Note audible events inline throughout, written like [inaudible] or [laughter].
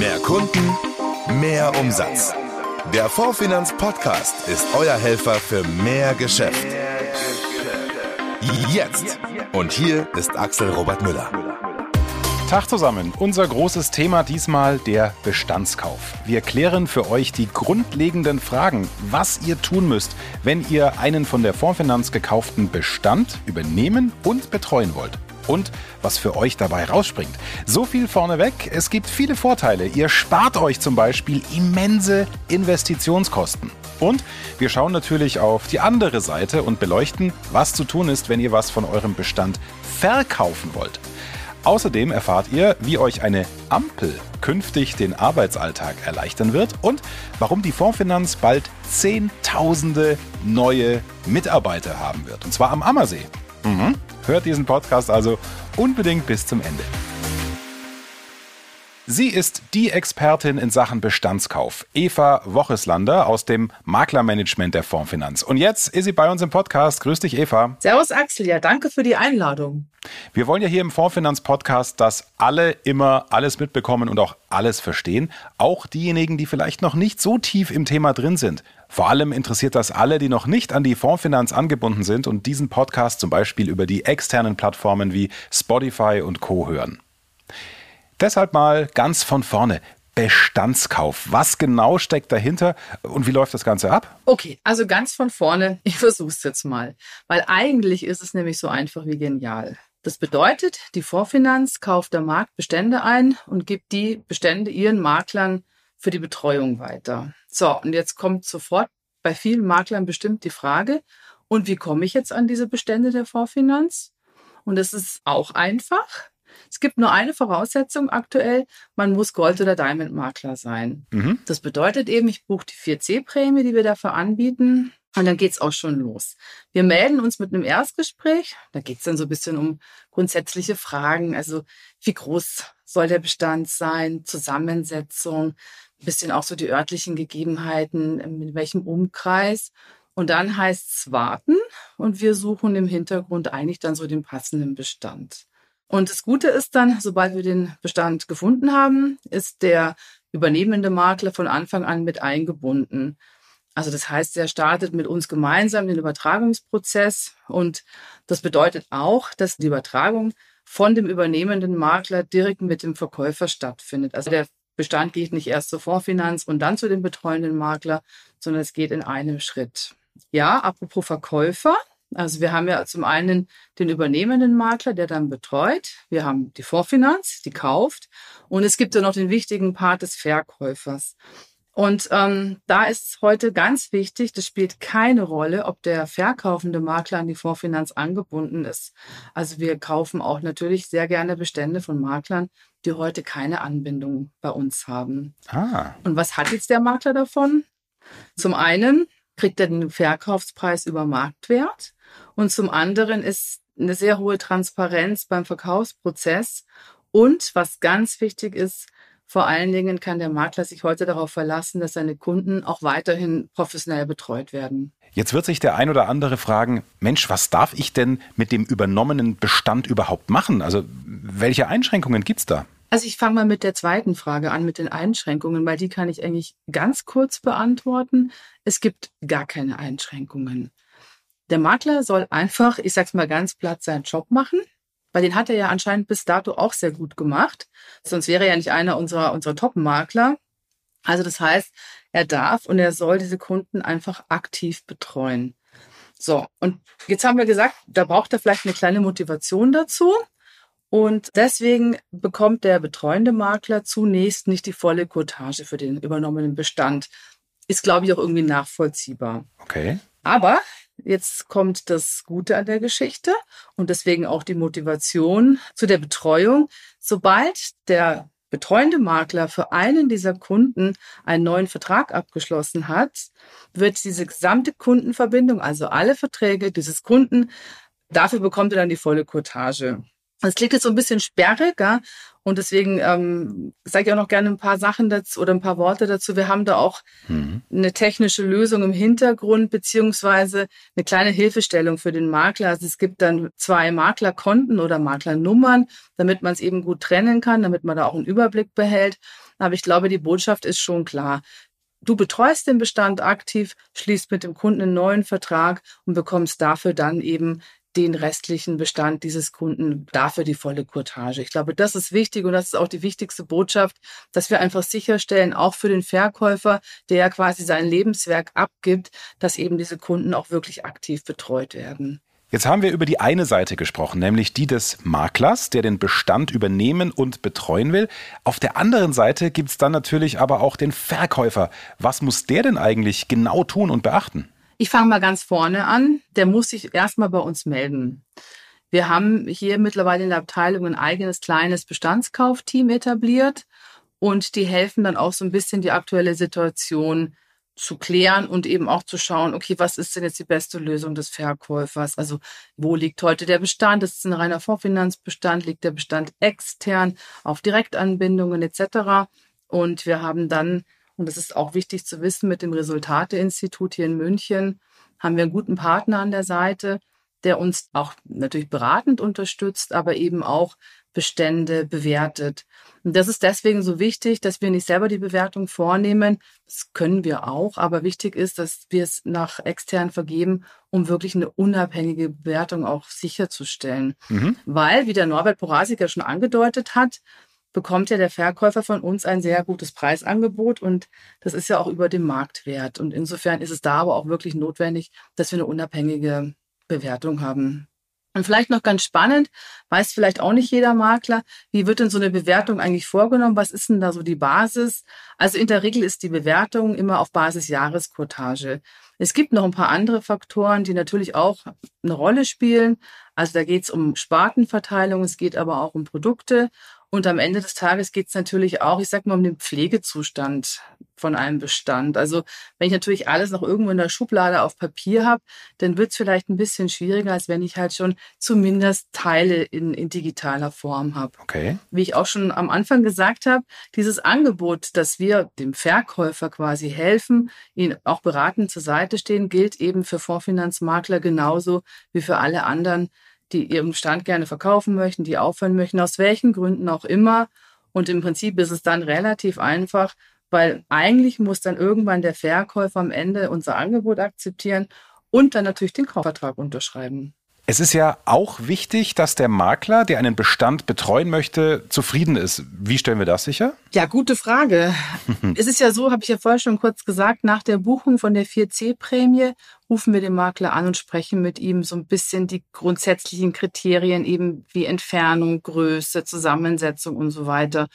Mehr Kunden, mehr Umsatz. Der Fondfinanz Podcast ist euer Helfer für mehr Geschäft. Jetzt. Und hier ist Axel Robert Müller. Tag zusammen. Unser großes Thema diesmal der Bestandskauf. Wir klären für euch die grundlegenden Fragen, was ihr tun müsst, wenn ihr einen von der Fondsfinanz gekauften Bestand übernehmen und betreuen wollt. Und was für euch dabei rausspringt. So viel vorneweg, es gibt viele Vorteile. Ihr spart euch zum Beispiel immense Investitionskosten. Und wir schauen natürlich auf die andere Seite und beleuchten, was zu tun ist, wenn ihr was von eurem Bestand verkaufen wollt. Außerdem erfahrt ihr, wie euch eine Ampel künftig den Arbeitsalltag erleichtern wird und warum die Fondsfinanz bald Zehntausende neue Mitarbeiter haben wird. Und zwar am Ammersee. Mhm. Hört diesen Podcast also unbedingt bis zum Ende. Sie ist die Expertin in Sachen Bestandskauf, Eva Wocheslander aus dem Maklermanagement der Fondsfinanz. Und jetzt ist sie bei uns im Podcast. Grüß dich, Eva. Servus, Axel. Ja, danke für die Einladung. Wir wollen ja hier im Fondsfinanz-Podcast, dass alle immer alles mitbekommen und auch alles verstehen. Auch diejenigen, die vielleicht noch nicht so tief im Thema drin sind. Vor allem interessiert das alle, die noch nicht an die Fondsfinanz angebunden sind und diesen Podcast zum Beispiel über die externen Plattformen wie Spotify und Co. hören. Deshalb mal ganz von vorne. Bestandskauf. Was genau steckt dahinter und wie läuft das Ganze ab? Okay, also ganz von vorne, [laughs] ich versuche es jetzt mal, weil eigentlich ist es nämlich so einfach wie genial. Das bedeutet, die Vorfinanz kauft der Markt Bestände ein und gibt die Bestände ihren Maklern für die Betreuung weiter. So, und jetzt kommt sofort bei vielen Maklern bestimmt die Frage, und wie komme ich jetzt an diese Bestände der Vorfinanz? Und das ist auch einfach. Es gibt nur eine Voraussetzung aktuell, man muss Gold- oder Diamond-Makler sein. Mhm. Das bedeutet eben, ich buche die 4C-Prämie, die wir dafür anbieten. Und dann geht's auch schon los. Wir melden uns mit einem Erstgespräch. Da geht's dann so ein bisschen um grundsätzliche Fragen. Also wie groß soll der Bestand sein? Zusammensetzung, ein bisschen auch so die örtlichen Gegebenheiten, in welchem Umkreis. Und dann heißt's warten und wir suchen im Hintergrund eigentlich dann so den passenden Bestand. Und das Gute ist dann, sobald wir den Bestand gefunden haben, ist der übernehmende Makler von Anfang an mit eingebunden. Also das heißt, er startet mit uns gemeinsam den Übertragungsprozess und das bedeutet auch, dass die Übertragung von dem übernehmenden Makler direkt mit dem Verkäufer stattfindet. Also der Bestand geht nicht erst zur Fondsfinanz und dann zu dem betreuenden Makler, sondern es geht in einem Schritt. Ja, apropos Verkäufer, also wir haben ja zum einen den übernehmenden Makler, der dann betreut. Wir haben die Vorfinanz, die kauft. Und es gibt ja noch den wichtigen Part des Verkäufers. Und ähm, da ist es heute ganz wichtig, das spielt keine Rolle, ob der verkaufende Makler an die Vorfinanz angebunden ist. Also wir kaufen auch natürlich sehr gerne Bestände von Maklern, die heute keine Anbindung bei uns haben. Ah. Und was hat jetzt der Makler davon? Zum einen kriegt er den Verkaufspreis über Marktwert. Und zum anderen ist eine sehr hohe Transparenz beim Verkaufsprozess. Und was ganz wichtig ist, vor allen Dingen kann der Makler sich heute darauf verlassen, dass seine Kunden auch weiterhin professionell betreut werden. Jetzt wird sich der ein oder andere fragen, Mensch, was darf ich denn mit dem übernommenen Bestand überhaupt machen? Also welche Einschränkungen gibt es da? Also ich fange mal mit der zweiten Frage an, mit den Einschränkungen, weil die kann ich eigentlich ganz kurz beantworten. Es gibt gar keine Einschränkungen. Der Makler soll einfach, ich sag's mal ganz platt, seinen Job machen. Weil den hat er ja anscheinend bis dato auch sehr gut gemacht. Sonst wäre er ja nicht einer unserer, unserer Top-Makler. Also das heißt, er darf und er soll diese Kunden einfach aktiv betreuen. So, und jetzt haben wir gesagt, da braucht er vielleicht eine kleine Motivation dazu. Und deswegen bekommt der betreuende Makler zunächst nicht die volle Cottage für den übernommenen Bestand. Ist, glaube ich, auch irgendwie nachvollziehbar. Okay. Aber Jetzt kommt das Gute an der Geschichte und deswegen auch die Motivation zu der Betreuung. Sobald der betreuende Makler für einen dieser Kunden einen neuen Vertrag abgeschlossen hat, wird diese gesamte Kundenverbindung, also alle Verträge dieses Kunden, dafür bekommt er dann die volle Cottage. Es klingt jetzt so ein bisschen sperriger und deswegen ähm, sage ich auch noch gerne ein paar Sachen dazu oder ein paar Worte dazu. Wir haben da auch mhm. eine technische Lösung im Hintergrund beziehungsweise eine kleine Hilfestellung für den Makler. Also es gibt dann zwei Maklerkonten oder Maklernummern, damit man es eben gut trennen kann, damit man da auch einen Überblick behält. Aber ich glaube, die Botschaft ist schon klar. Du betreust den Bestand aktiv, schließt mit dem Kunden einen neuen Vertrag und bekommst dafür dann eben den restlichen Bestand dieses Kunden dafür die volle Kurtage. Ich glaube, das ist wichtig und das ist auch die wichtigste Botschaft, dass wir einfach sicherstellen, auch für den Verkäufer, der ja quasi sein Lebenswerk abgibt, dass eben diese Kunden auch wirklich aktiv betreut werden. Jetzt haben wir über die eine Seite gesprochen, nämlich die des Maklers, der den Bestand übernehmen und betreuen will. Auf der anderen Seite gibt es dann natürlich aber auch den Verkäufer. Was muss der denn eigentlich genau tun und beachten? Ich fange mal ganz vorne an. Der muss sich erstmal bei uns melden. Wir haben hier mittlerweile in der Abteilung ein eigenes kleines Bestandskaufteam etabliert und die helfen dann auch so ein bisschen die aktuelle Situation zu klären und eben auch zu schauen, okay, was ist denn jetzt die beste Lösung des Verkäufers? Also wo liegt heute der Bestand? Ist es ein reiner Vorfinanzbestand? Liegt der Bestand extern auf Direktanbindungen etc.? Und wir haben dann, und das ist auch wichtig zu wissen, mit dem Resultateinstitut hier in München haben wir einen guten Partner an der Seite, der uns auch natürlich beratend unterstützt, aber eben auch Bestände bewertet. Und das ist deswegen so wichtig, dass wir nicht selber die Bewertung vornehmen. Das können wir auch, aber wichtig ist, dass wir es nach extern vergeben, um wirklich eine unabhängige Bewertung auch sicherzustellen. Mhm. Weil, wie der Norbert Porasiker schon angedeutet hat, bekommt ja der Verkäufer von uns ein sehr gutes Preisangebot und das ist ja auch über dem Marktwert. Und insofern ist es da aber auch wirklich notwendig, dass wir eine unabhängige Bewertung haben. Und vielleicht noch ganz spannend, weiß vielleicht auch nicht jeder Makler, wie wird denn so eine Bewertung eigentlich vorgenommen? Was ist denn da so die Basis? Also in der Regel ist die Bewertung immer auf Basis Jahresquotage. Es gibt noch ein paar andere Faktoren, die natürlich auch eine Rolle spielen. Also da geht es um Spartenverteilung, es geht aber auch um Produkte. Und am Ende des Tages geht es natürlich auch, ich sag mal, um den Pflegezustand von einem Bestand. Also wenn ich natürlich alles noch irgendwo in der Schublade auf Papier habe, dann wird es vielleicht ein bisschen schwieriger, als wenn ich halt schon zumindest Teile in, in digitaler Form habe. Okay. Wie ich auch schon am Anfang gesagt habe, dieses Angebot, dass wir dem Verkäufer quasi helfen, ihn auch beratend zur Seite stehen, gilt eben für Fondsfinanzmakler genauso wie für alle anderen die ihren Stand gerne verkaufen möchten, die aufhören möchten, aus welchen Gründen auch immer. Und im Prinzip ist es dann relativ einfach, weil eigentlich muss dann irgendwann der Verkäufer am Ende unser Angebot akzeptieren und dann natürlich den Kaufvertrag unterschreiben. Es ist ja auch wichtig, dass der Makler, der einen Bestand betreuen möchte, zufrieden ist. Wie stellen wir das sicher? Ja, gute Frage. [laughs] es ist ja so, habe ich ja vorher schon kurz gesagt, nach der Buchung von der 4C-Prämie rufen wir den Makler an und sprechen mit ihm so ein bisschen die grundsätzlichen Kriterien eben wie Entfernung, Größe, Zusammensetzung und so weiter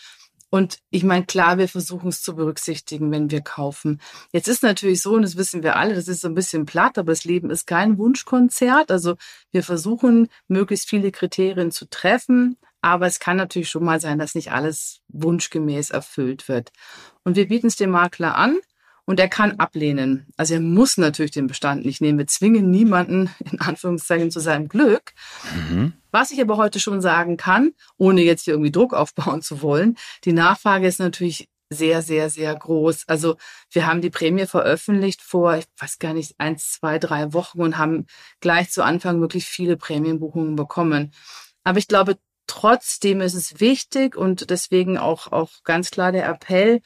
und ich meine, klar, wir versuchen es zu berücksichtigen, wenn wir kaufen. Jetzt ist natürlich so, und das wissen wir alle, das ist so ein bisschen platt, aber das Leben ist kein Wunschkonzert. Also wir versuchen, möglichst viele Kriterien zu treffen. Aber es kann natürlich schon mal sein, dass nicht alles wunschgemäß erfüllt wird. Und wir bieten es dem Makler an und er kann ablehnen. Also er muss natürlich den Bestand nicht nehmen. Wir zwingen niemanden in Anführungszeichen zu seinem Glück. Mhm. Was ich aber heute schon sagen kann, ohne jetzt hier irgendwie Druck aufbauen zu wollen, die Nachfrage ist natürlich sehr, sehr, sehr groß. Also wir haben die Prämie veröffentlicht vor, ich weiß gar nicht, eins, zwei, drei Wochen und haben gleich zu Anfang wirklich viele Prämienbuchungen bekommen. Aber ich glaube, trotzdem ist es wichtig und deswegen auch, auch ganz klar der Appell,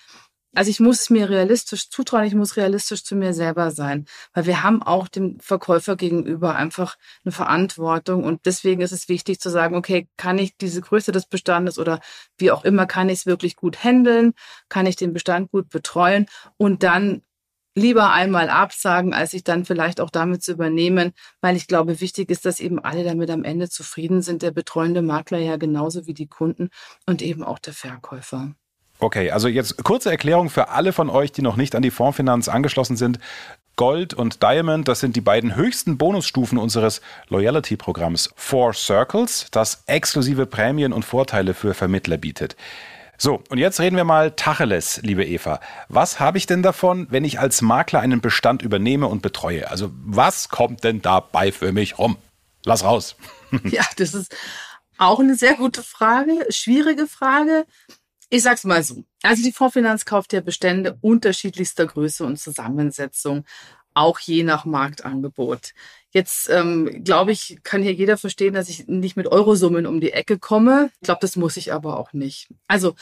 also ich muss mir realistisch zutrauen, ich muss realistisch zu mir selber sein, weil wir haben auch dem Verkäufer gegenüber einfach eine Verantwortung. Und deswegen ist es wichtig zu sagen, okay, kann ich diese Größe des Bestandes oder wie auch immer, kann ich es wirklich gut handeln, kann ich den Bestand gut betreuen? Und dann lieber einmal absagen, als sich dann vielleicht auch damit zu übernehmen, weil ich glaube, wichtig ist, dass eben alle damit am Ende zufrieden sind, der betreuende Makler ja genauso wie die Kunden und eben auch der Verkäufer. Okay, also jetzt kurze Erklärung für alle von euch, die noch nicht an die Fondsfinanz angeschlossen sind. Gold und Diamond, das sind die beiden höchsten Bonusstufen unseres Loyalty-Programms Four Circles, das exklusive Prämien und Vorteile für Vermittler bietet. So, und jetzt reden wir mal Tacheles, liebe Eva. Was habe ich denn davon, wenn ich als Makler einen Bestand übernehme und betreue? Also was kommt denn dabei für mich rum? Lass raus. [laughs] Ja, das ist auch eine sehr gute Frage, schwierige Frage. Ich sag's mal so. Also die Fondsfinanz kauft ja Bestände unterschiedlichster Größe und Zusammensetzung, auch je nach Marktangebot. Jetzt ähm, glaube ich, kann hier jeder verstehen, dass ich nicht mit Eurosummen um die Ecke komme. Ich glaube, das muss ich aber auch nicht. Also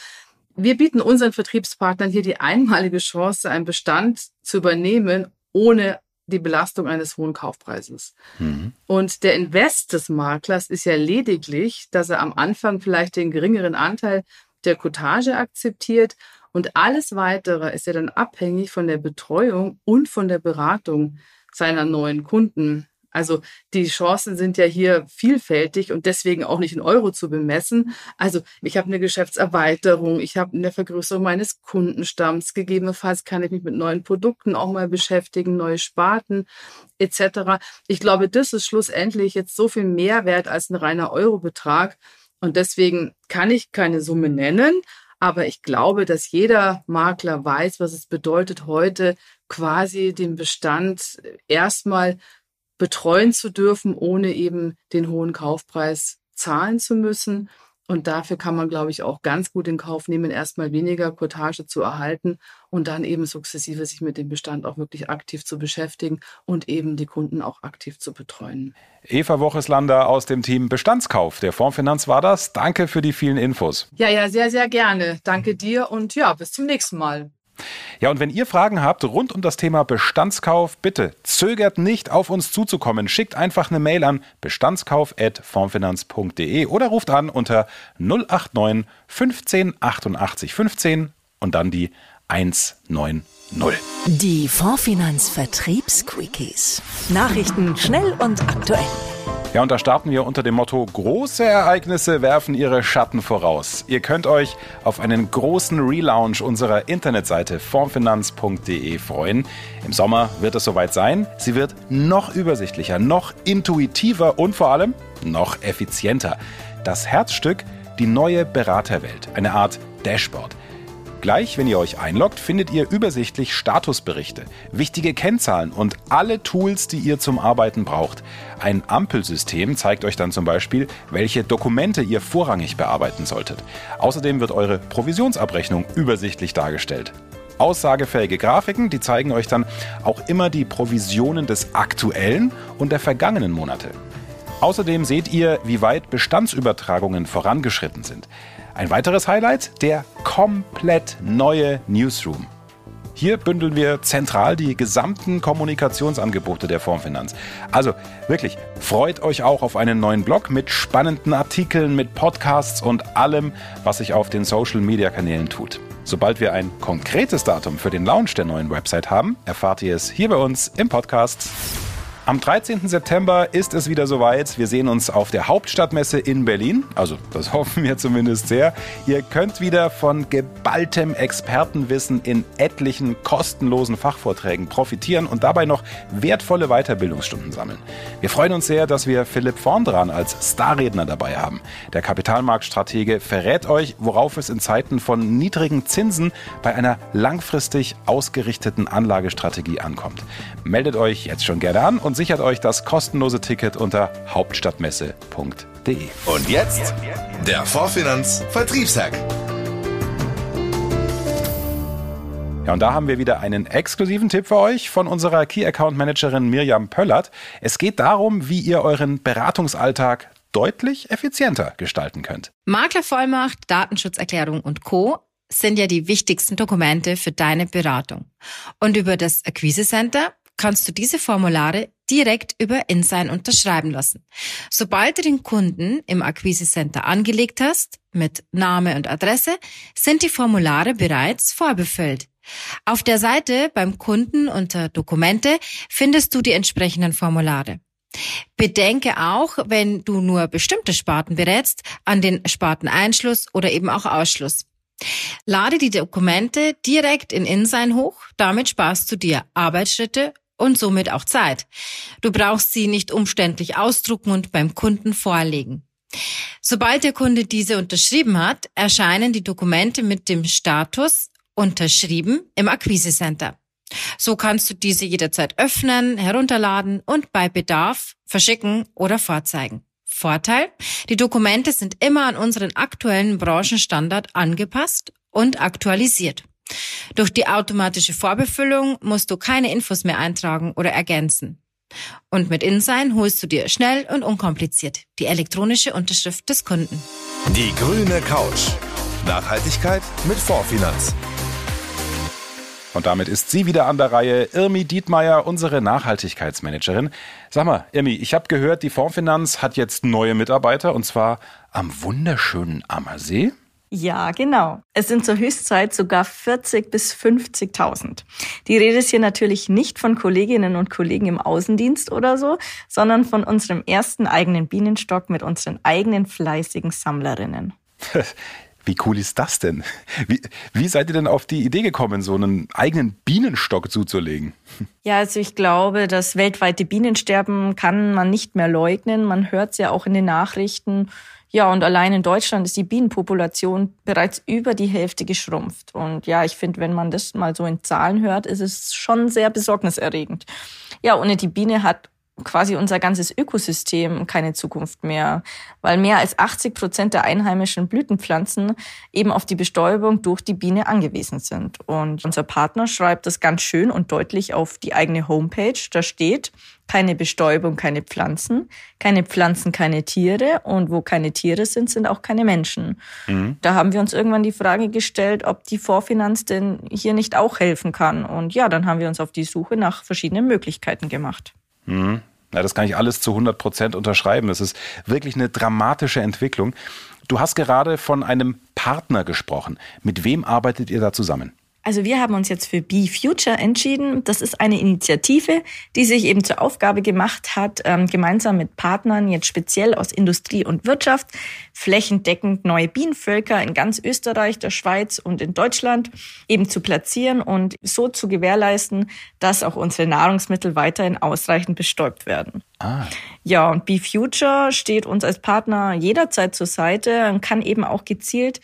wir bieten unseren Vertriebspartnern hier die einmalige Chance, einen Bestand zu übernehmen, ohne die Belastung eines hohen Kaufpreises. Mhm. Und der Invest des Maklers ist ja lediglich, dass er am Anfang vielleicht den geringeren Anteil der Cottage akzeptiert und alles weitere ist ja dann abhängig von der Betreuung und von der Beratung seiner neuen Kunden. Also die Chancen sind ja hier vielfältig und deswegen auch nicht in Euro zu bemessen. Also ich habe eine Geschäftserweiterung, ich habe eine Vergrößerung meines Kundenstamms, gegebenenfalls kann ich mich mit neuen Produkten auch mal beschäftigen, neue Sparten etc. Ich glaube, das ist schlussendlich jetzt so viel mehr wert als ein reiner Eurobetrag und deswegen kann ich keine Summe nennen. Aber ich glaube, dass jeder Makler weiß, was es bedeutet, heute quasi den Bestand erstmal betreuen zu dürfen, ohne eben den hohen Kaufpreis zahlen zu müssen. Und dafür kann man, glaube ich, auch ganz gut in Kauf nehmen, erstmal weniger Cottage zu erhalten und dann eben sukzessive sich mit dem Bestand auch wirklich aktiv zu beschäftigen und eben die Kunden auch aktiv zu betreuen. Eva Wocheslander aus dem Team Bestandskauf der Fondsfinanz war das. Danke für die vielen Infos. Ja, ja, sehr, sehr gerne. Danke dir und ja, bis zum nächsten Mal. Ja, und wenn ihr Fragen habt rund um das Thema Bestandskauf, bitte zögert nicht auf uns zuzukommen. Schickt einfach eine Mail an bestandskauf.formfinanz.de oder ruft an unter 089 15 88 15 und dann die 190. Die Fondsfinanz Vertriebsquickies. Nachrichten schnell und aktuell. Ja, und da starten wir unter dem Motto Große Ereignisse werfen ihre Schatten voraus. Ihr könnt euch auf einen großen Relaunch unserer Internetseite formfinanz.de freuen. Im Sommer wird es soweit sein. Sie wird noch übersichtlicher, noch intuitiver und vor allem noch effizienter. Das Herzstück, die neue Beraterwelt, eine Art Dashboard. Gleich, wenn ihr euch einloggt, findet ihr übersichtlich Statusberichte, wichtige Kennzahlen und alle Tools, die ihr zum Arbeiten braucht. Ein Ampelsystem zeigt euch dann zum Beispiel, welche Dokumente ihr vorrangig bearbeiten solltet. Außerdem wird eure Provisionsabrechnung übersichtlich dargestellt. Aussagefähige Grafiken, die zeigen euch dann auch immer die Provisionen des aktuellen und der vergangenen Monate. Außerdem seht ihr, wie weit Bestandsübertragungen vorangeschritten sind. Ein weiteres Highlight, der komplett neue Newsroom. Hier bündeln wir zentral die gesamten Kommunikationsangebote der Formfinanz. Also wirklich, freut euch auch auf einen neuen Blog mit spannenden Artikeln, mit Podcasts und allem, was sich auf den Social-Media-Kanälen tut. Sobald wir ein konkretes Datum für den Launch der neuen Website haben, erfahrt ihr es hier bei uns im Podcast. Am 13. September ist es wieder soweit. Wir sehen uns auf der Hauptstadtmesse in Berlin. Also, das [laughs] hoffen wir zumindest sehr. Ihr könnt wieder von geballtem Expertenwissen in etlichen kostenlosen Fachvorträgen profitieren und dabei noch wertvolle Weiterbildungsstunden sammeln. Wir freuen uns sehr, dass wir Philipp Vorndran als Starredner dabei haben. Der Kapitalmarktstratege verrät euch, worauf es in Zeiten von niedrigen Zinsen bei einer langfristig ausgerichteten Anlagestrategie ankommt. Meldet euch jetzt schon gerne an und sichert euch das kostenlose Ticket unter hauptstadtmesse.de. Und jetzt der Vorfinanz Vertriebshack. Ja, und da haben wir wieder einen exklusiven Tipp für euch von unserer Key Account Managerin Mirjam Pöllert. Es geht darum, wie ihr euren Beratungsalltag deutlich effizienter gestalten könnt. Maklervollmacht, Datenschutzerklärung und Co sind ja die wichtigsten Dokumente für deine Beratung. Und über das Akquise Center kannst du diese Formulare direkt über InSign unterschreiben lassen. Sobald du den Kunden im Akquise Center angelegt hast, mit Name und Adresse, sind die Formulare bereits vorbefüllt. Auf der Seite beim Kunden unter Dokumente findest du die entsprechenden Formulare. Bedenke auch, wenn du nur bestimmte Sparten berätst, an den Sparteneinschluss oder eben auch Ausschluss. Lade die Dokumente direkt in InSign hoch, damit sparst du dir Arbeitsschritte und somit auch Zeit. Du brauchst sie nicht umständlich ausdrucken und beim Kunden vorlegen. Sobald der Kunde diese unterschrieben hat, erscheinen die Dokumente mit dem Status unterschrieben im Akquise Center. So kannst du diese jederzeit öffnen, herunterladen und bei Bedarf verschicken oder vorzeigen. Vorteil, die Dokumente sind immer an unseren aktuellen Branchenstandard angepasst und aktualisiert. Durch die automatische Vorbefüllung musst du keine Infos mehr eintragen oder ergänzen. Und mit InSign holst du dir schnell und unkompliziert die elektronische Unterschrift des Kunden. Die grüne Couch. Nachhaltigkeit mit Fondsfinanz. Und damit ist sie wieder an der Reihe, Irmi Dietmeier, unsere Nachhaltigkeitsmanagerin. Sag mal, Irmi, ich habe gehört, die Fondsfinanz hat jetzt neue Mitarbeiter und zwar am wunderschönen Ammersee. Ja, genau. Es sind zur Höchstzeit sogar 40 bis 50.000. Die Rede ist hier natürlich nicht von Kolleginnen und Kollegen im Außendienst oder so, sondern von unserem ersten eigenen Bienenstock mit unseren eigenen fleißigen Sammlerinnen. [laughs] Wie cool ist das denn? Wie, wie seid ihr denn auf die Idee gekommen, so einen eigenen Bienenstock zuzulegen? [laughs] Ja, also ich glaube, das weltweite Bienensterben kann man nicht mehr leugnen. Man hört es ja auch in den Nachrichten. Ja, und allein in Deutschland ist die Bienenpopulation bereits über die Hälfte geschrumpft. Und ja, ich finde, wenn man das mal so in Zahlen hört, ist es schon sehr besorgniserregend. Ja, ohne die Biene hat quasi unser ganzes Ökosystem keine Zukunft mehr, weil mehr als 80 Prozent der einheimischen Blütenpflanzen eben auf die Bestäubung durch die Biene angewiesen sind. Und unser Partner schreibt das ganz schön und deutlich auf die eigene Homepage. Da steht, keine Bestäubung, keine Pflanzen, keine Pflanzen, keine Tiere und wo keine Tiere sind, sind auch keine Menschen. Mhm. Da haben wir uns irgendwann die Frage gestellt, ob die Vorfinanz denn hier nicht auch helfen kann. Und ja, dann haben wir uns auf die Suche nach verschiedenen Möglichkeiten gemacht. Mhm. Ja, das kann ich alles zu 100 Prozent unterschreiben. Das ist wirklich eine dramatische Entwicklung. Du hast gerade von einem Partner gesprochen. Mit wem arbeitet ihr da zusammen? Also wir haben uns jetzt für Be Future entschieden. Das ist eine Initiative, die sich eben zur Aufgabe gemacht hat, ähm, gemeinsam mit Partnern, jetzt speziell aus Industrie und Wirtschaft, flächendeckend neue Bienenvölker in ganz Österreich, der Schweiz und in Deutschland eben zu platzieren und so zu gewährleisten, dass auch unsere Nahrungsmittel weiterhin ausreichend bestäubt werden. Ah. Ja, und Be Future steht uns als Partner jederzeit zur Seite und kann eben auch gezielt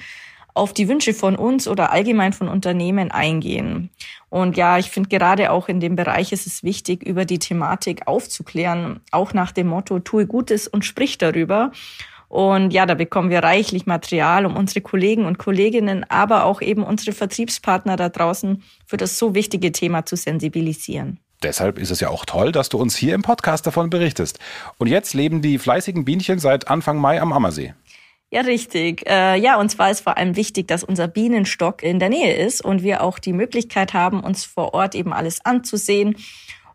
auf die Wünsche von uns oder allgemein von Unternehmen eingehen. Und ja, ich finde gerade auch in dem Bereich ist es wichtig, über die Thematik aufzuklären, auch nach dem Motto, tue Gutes und sprich darüber. Und ja, da bekommen wir reichlich Material, um unsere Kollegen und Kolleginnen, aber auch eben unsere Vertriebspartner da draußen für das so wichtige Thema zu sensibilisieren. Deshalb ist es ja auch toll, dass du uns hier im Podcast davon berichtest. Und jetzt leben die fleißigen Bienchen seit Anfang Mai am Ammersee. Ja, richtig. Äh, ja, und zwar ist vor allem wichtig, dass unser Bienenstock in der Nähe ist und wir auch die Möglichkeit haben, uns vor Ort eben alles anzusehen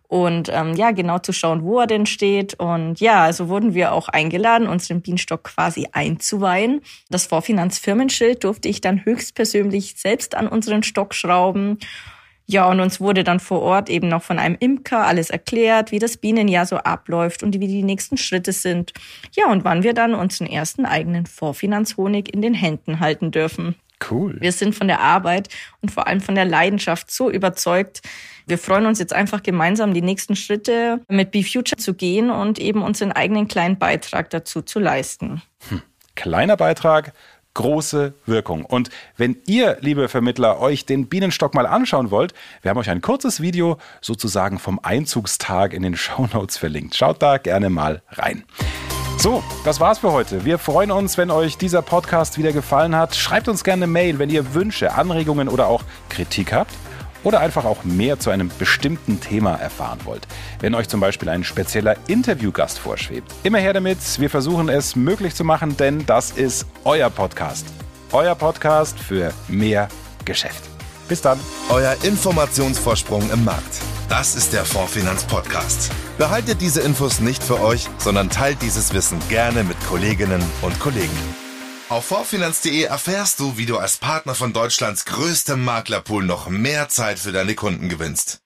und ähm, ja, genau zu schauen, wo er denn steht. Und ja, also wurden wir auch eingeladen, unseren Bienenstock quasi einzuweihen. Das Vorfinanzfirmenschild durfte ich dann höchstpersönlich selbst an unseren Stock schrauben. Ja, und uns wurde dann vor Ort eben noch von einem Imker alles erklärt, wie das Bienenjahr so abläuft und wie die nächsten Schritte sind. Ja, und wann wir dann unseren ersten eigenen Vorfinanzhonig in den Händen halten dürfen. Cool. Wir sind von der Arbeit und vor allem von der Leidenschaft so überzeugt. Wir freuen uns jetzt einfach gemeinsam die nächsten Schritte mit BeFuture zu gehen und eben unseren eigenen kleinen Beitrag dazu zu leisten. Hm. Kleiner Beitrag, große Wirkung. Und wenn ihr, liebe Vermittler, euch den Bienenstock mal anschauen wollt, wir haben euch ein kurzes Video sozusagen vom Einzugstag in den Shownotes verlinkt. Schaut da gerne mal rein. So, das war's für heute. Wir freuen uns, wenn euch dieser Podcast wieder gefallen hat. Schreibt uns gerne eine Mail, wenn ihr Wünsche, Anregungen oder auch Kritik habt oder einfach auch mehr zu einem bestimmten Thema erfahren wollt. Wenn euch zum Beispiel ein spezieller Interviewgast vorschwebt, immer her damit. Wir versuchen es möglich zu machen, denn das ist euer Podcast. Euer Podcast für mehr Geschäft. Bis dann. Euer Informationsvorsprung im Markt. Das ist der Fondsfinanz Podcast. Behaltet diese Infos nicht für euch, sondern teilt dieses Wissen gerne mit Kolleginnen und Kollegen. Auf vorfinanz.de erfährst du, wie du als Partner von Deutschlands größtem Maklerpool noch mehr Zeit für deine Kunden gewinnst.